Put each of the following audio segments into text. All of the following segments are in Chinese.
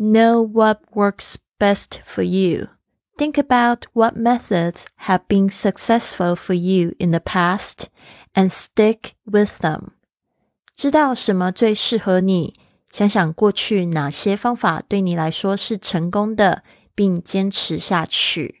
Know what works best for you. Think about what methods have been successful for you in the past and stick with them. 知道什么最适合你，想想过去哪些方法对你来说是成功的，并坚持下去。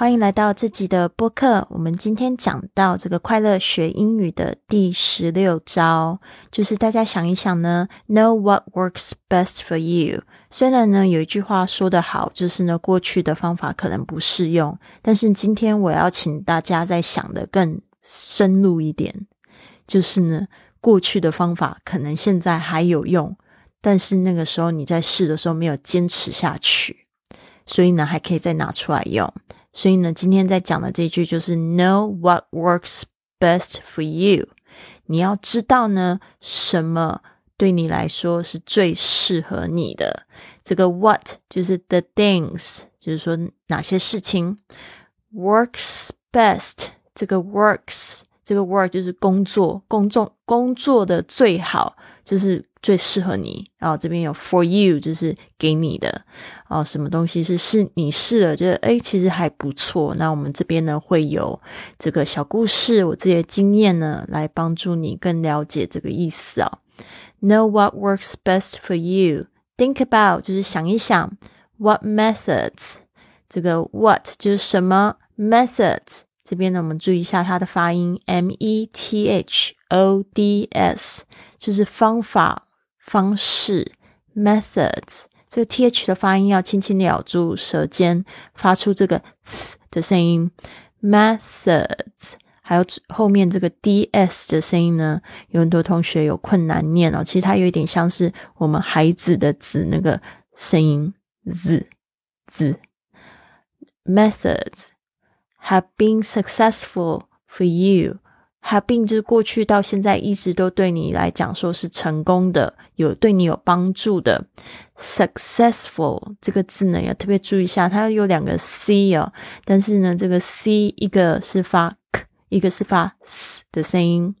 欢迎来到这集的播客。我们今天讲到这个快乐学英语的第十六招，就是大家想一想呢，Know what works best for you。虽然呢有一句话说得好，就是呢过去的方法可能不适用，但是今天我要请大家再想的更深入一点，就是呢过去的方法可能现在还有用，但是那个时候你在试的时候没有坚持下去，所以呢还可以再拿出来用。所以呢，今天在讲的这句就是 Know what works best for you。你要知道呢，什么对你来说是最适合你的。这个 what 就是 the things，就是说哪些事情 works best。这个 works 这个 work 就是工作，工作工作的最好就是。最适合你，然后这边有 for you，就是给你的哦。什么东西是是你试了，觉得哎，其实还不错。那我们这边呢会有这个小故事，我自己的经验呢，来帮助你更了解这个意思啊。Know what works best for you. Think about 就是想一想 what methods。这个 what 就是什么 methods。这边呢，我们注意一下它的发音，m e t h o d s，就是方法。方式 methods，这个 th 的发音要轻轻咬住舌尖，发出这个的声音。methods，还有后面这个 ds 的声音呢，有很多同学有困难念哦。其实它有一点像是我们孩子的子那个声音 z z。methods have been successful for you。Have been 就是过去到现在一直都对你来讲说是成功的，有对你有帮助的。successful 这个字呢要特别注意一下，它有两个 c 哦，但是呢这个 c 一个是发 k，一个是发 s 的声音，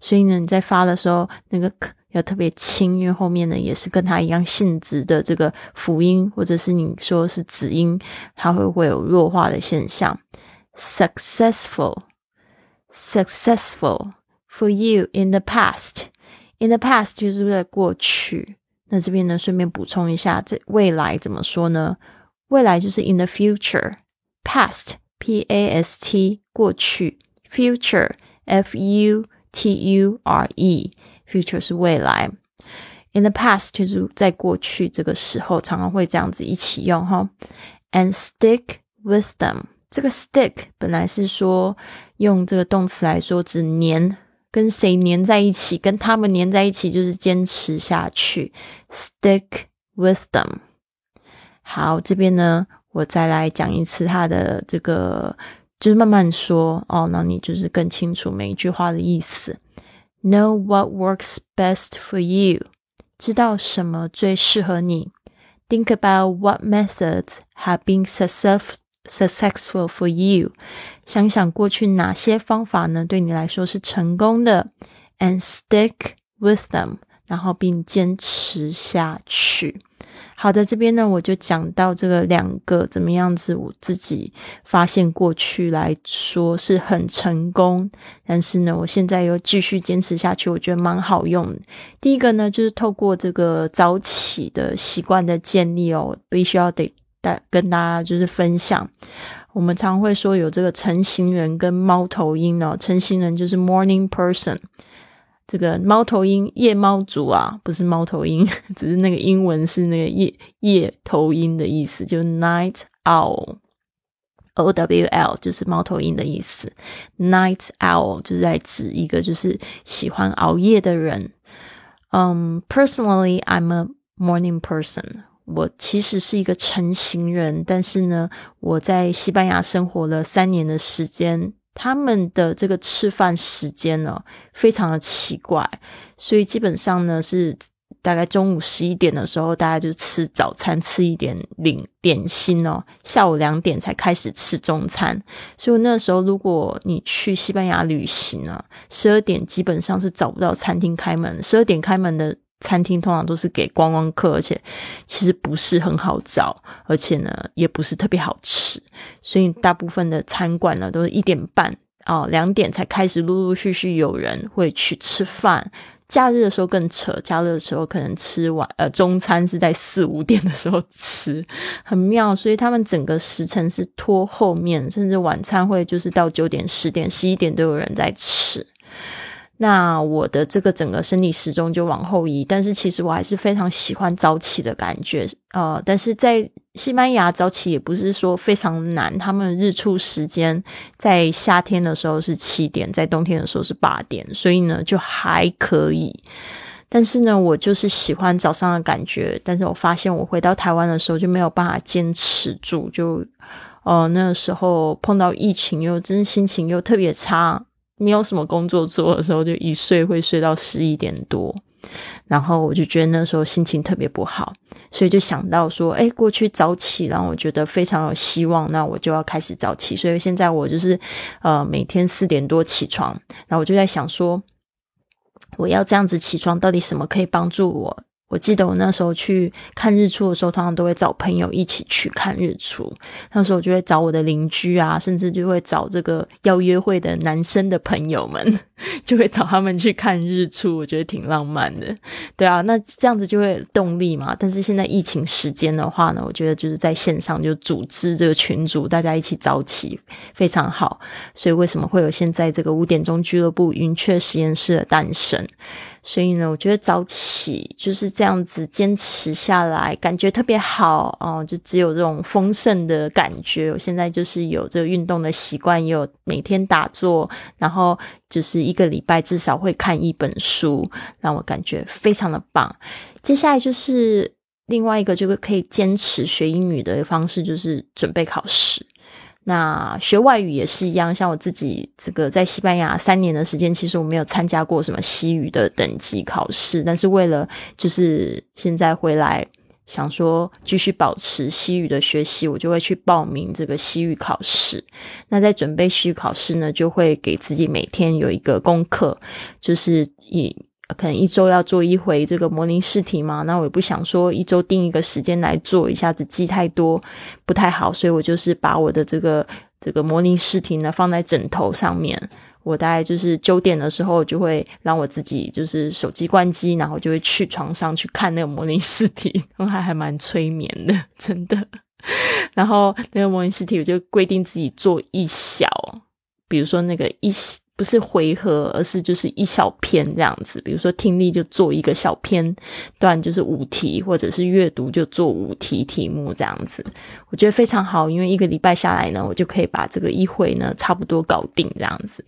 所以呢你在发的时候那个 k 要特别轻，因为后面呢也是跟它一样性质的这个辅音，或者是你说是子音，它会会有弱化的现象。successful。successful for you in the past. In the past 就是在过去。那这边呢，顺便补充一下，这未来怎么说呢？未来就是 in the future。Past P A S T 过去，future F U T U R E future 是未来。In the past 就是在过去这个时候，常常会这样子一起用哈。And stick with them。 这个 stick 本来是说用这个动词来说，指粘，跟谁粘在一起，跟他们粘在一起，就是坚持下去。Stick with them。好，这边呢，我再来讲一次它的这个，就是慢慢说哦，那你就是更清楚每一句话的意思。Know what works best for you，知道什么最适合你。Think about what methods have been successful successful for you，想想过去哪些方法呢？对你来说是成功的，and stick with them，然后并坚持下去。好的，这边呢我就讲到这个两个怎么样子，我自己发现过去来说是很成功，但是呢我现在又继续坚持下去，我觉得蛮好用。第一个呢就是透过这个早起的习惯的建立哦，必须要得。跟大家就是分享，我们常会说有这个成型人跟猫头鹰哦。成型人就是 morning person，这个猫头鹰夜猫族啊，不是猫头鹰，只是那个英文是那个夜夜头鹰的意思，就 night owl，o w l 就是猫头鹰的意思。night owl 就是在指一个就是喜欢熬夜的人。嗯，personally I'm a morning person。我其实是一个成型人，但是呢，我在西班牙生活了三年的时间，他们的这个吃饭时间呢，非常的奇怪，所以基本上呢是。大概中午十一点的时候，大家就吃早餐，吃一点零点心哦。下午两点才开始吃中餐，所以那时候如果你去西班牙旅行呢，十二点基本上是找不到餐厅开门。十二点开门的餐厅通常都是给观光客，而且其实不是很好找，而且呢也不是特别好吃。所以大部分的餐馆呢都是一点半哦，两点才开始陆陆续续有人会去吃饭。假日的时候更扯，假日的时候可能吃晚呃中餐是在四五点的时候吃，很妙，所以他们整个时辰是拖后面，甚至晚餐会就是到九点、十点、十一点都有人在吃。那我的这个整个生理时钟就往后移，但是其实我还是非常喜欢早起的感觉，呃，但是在西班牙早起也不是说非常难，他们日出时间在夏天的时候是七点，在冬天的时候是八点，所以呢就还可以。但是呢，我就是喜欢早上的感觉，但是我发现我回到台湾的时候就没有办法坚持住，就呃那个时候碰到疫情又真心情又特别差。没有什么工作做的时候，就一睡会睡到十一点多，然后我就觉得那时候心情特别不好，所以就想到说，哎，过去早起，然后我觉得非常有希望，那我就要开始早起。所以现在我就是呃每天四点多起床，然后我就在想说，我要这样子起床，到底什么可以帮助我？我记得我那时候去看日出的时候，通常都会找朋友一起去看日出。那时候我就会找我的邻居啊，甚至就会找这个要约会的男生的朋友们，就会找他们去看日出。我觉得挺浪漫的，对啊，那这样子就会动力嘛。但是现在疫情时间的话呢，我觉得就是在线上就组织这个群组，大家一起早起非常好。所以为什么会有现在这个五点钟俱乐部云雀实验室的诞生？所以呢，我觉得早起就是这样子坚持下来，感觉特别好哦。就只有这种丰盛的感觉。我现在就是有这个运动的习惯，也有每天打坐，然后就是一个礼拜至少会看一本书，让我感觉非常的棒。接下来就是另外一个，就是可以坚持学英语的方式，就是准备考试。那学外语也是一样，像我自己这个在西班牙三年的时间，其实我没有参加过什么西语的等级考试，但是为了就是现在回来想说继续保持西语的学习，我就会去报名这个西语考试。那在准备西语考试呢，就会给自己每天有一个功课，就是以。可能一周要做一回这个模拟试题嘛？那我也不想说一周定一个时间来做，一下子记太多不太好，所以我就是把我的这个这个模拟试题呢放在枕头上面。我大概就是九点的时候就会让我自己就是手机关机，然后就会去床上去看那个模拟试题，还还蛮催眠的，真的。然后那个模拟试题我就规定自己做一小，比如说那个一。不是回合，而是就是一小篇这样子。比如说听力就做一个小篇段，就是五题，或者是阅读就做五题题目这样子。我觉得非常好，因为一个礼拜下来呢，我就可以把这个一会呢差不多搞定这样子。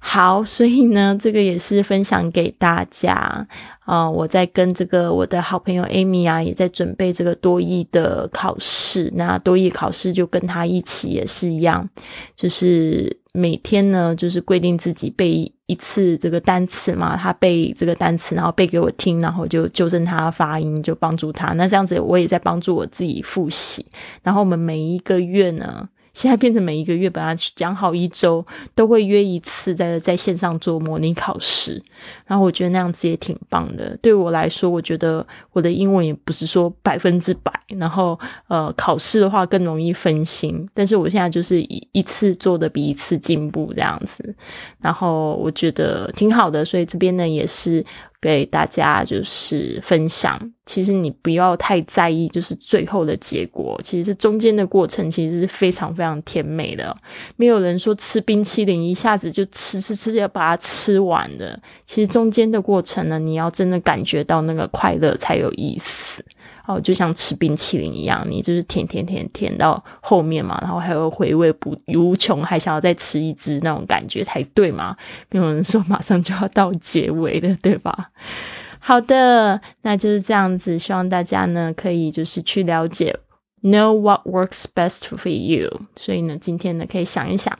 好，所以呢，这个也是分享给大家啊。我在跟这个我的好朋友 Amy 啊，也在准备这个多义的考试。那多义考试就跟他一起也是一样，就是。每天呢，就是规定自己背一次这个单词嘛，他背这个单词，然后背给我听，然后就纠正他发音，就帮助他。那这样子，我也在帮助我自己复习。然后我们每一个月呢。现在变成每一个月，本来讲好一周都会约一次，在在线上做模拟考试。然后我觉得那样子也挺棒的。对我来说，我觉得我的英文也不是说百分之百。然后呃，考试的话更容易分心。但是我现在就是一一次做的比一次进步这样子。然后我觉得挺好的，所以这边呢也是。给大家就是分享，其实你不要太在意，就是最后的结果。其实中间的过程其实是非常非常甜美的。没有人说吃冰淇淋一下子就吃吃吃要把它吃完的。其实中间的过程呢，你要真的感觉到那个快乐才有意思。哦，就像吃冰淇淋一样，你就是舔舔舔舔到后面嘛，然后还有回味不无穷，还想要再吃一只那种感觉才对嘛？没有人说马上就要到结尾了，对吧？好的，那就是这样子。希望大家呢可以就是去了解，know what works best for you。所以呢，今天呢可以想一想，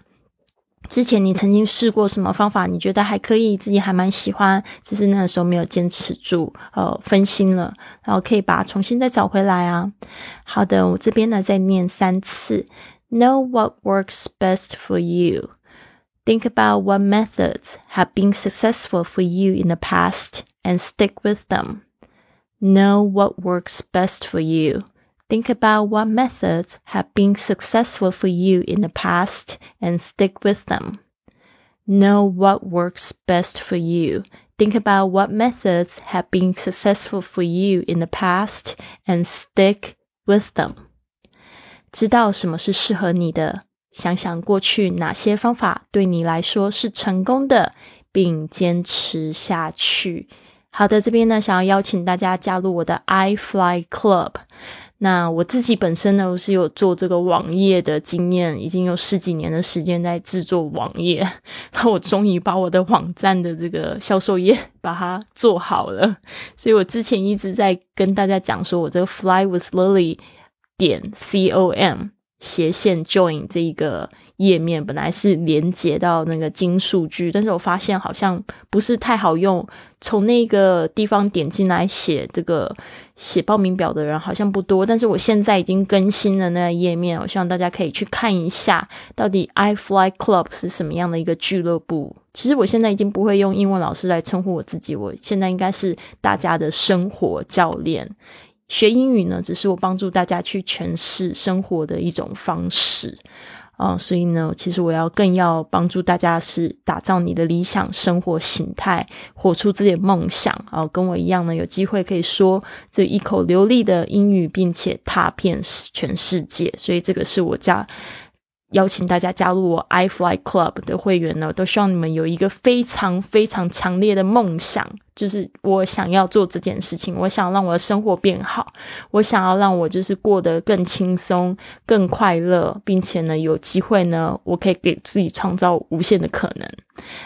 之前你曾经试过什么方法，你觉得还可以，自己还蛮喜欢，只是那个时候没有坚持住，呃，分心了，然后可以把它重新再找回来啊。好的，我这边呢再念三次，know what works best for you。Think about what methods have been successful for you in the past and stick with them. Know what works best for you. Think about what methods have been successful for you in the past and stick with them. Know what works best for you. Think about what methods have been successful for you in the past and stick with them. 知道什么是适合你的想想过去哪些方法对你来说是成功的，并坚持下去。好的，这边呢，想要邀请大家加入我的 iFly Club。 那我自己本身呢，我是有做这个网页的经验，已经有十几年的时间在制作网页。那我终于把我的网站的这个销售页把它做好了。所以我之前一直在跟大家讲说，我这个 Fly with Lily 点 com。斜线 join 这一个页面本来是连接到那个金数据，但是我发现好像不是太好用。从那个地方点进来写这个写报名表的人好像不多，但是我现在已经更新了那个页面，我希望大家可以去看一下，到底 iFly Club 是什么样的一个俱乐部。其实我现在已经不会用英文老师来称呼我自己，我现在应该是大家的生活教练。学英语呢，只是我帮助大家去诠释生活的一种方式啊，所以呢，其实我要更要帮助大家是打造你的理想生活形态，活出自己的梦想啊，跟我一样呢，有机会可以说这一口流利的英语，并且踏遍全世界，所以这个是我家。邀请大家加入我 iFly Club 的会员呢，都希望你们有一个非常非常强烈的梦想，就是我想要做这件事情，我想让我的生活变好，我想要让我就是过得更轻松、更快乐，并且呢，有机会呢，我可以给自己创造无限的可能。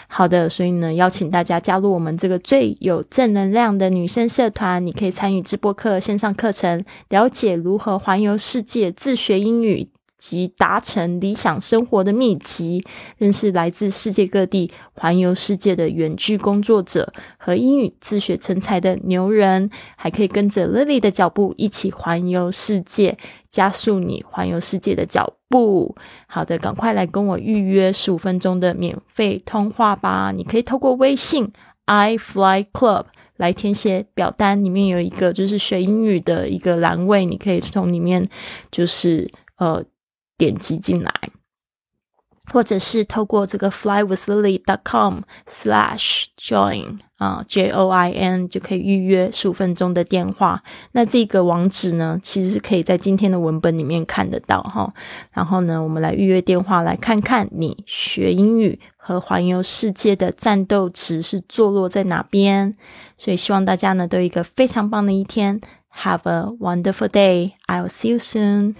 好的，所以呢，邀请大家加入我们这个最有正能量的女生社团，你可以参与直播课、线上课程，了解如何环游世界、自学英语。及达成理想生活的秘籍，认识来自世界各地环游世界的远距工作者和英语自学成才的牛人，还可以跟着 Lily 的脚步一起环游世界，加速你环游世界的脚步。好的，赶快来跟我预约十五分钟的免费通话吧！你可以透过微信 i fly club 来填写表单，里面有一个就是学英语的一个栏位，你可以从里面就是呃。点击进来，或者是透过这个 flywithlily.com/slash/join 啊，J O I N 就可以预约十五分钟的电话。那这个网址呢，其实是可以在今天的文本里面看得到哈。然后呢，我们来预约电话，来看看你学英语和环游世界的战斗值是坐落在哪边。所以希望大家呢都有一个非常棒的一天。Have a wonderful day. I'll see you soon.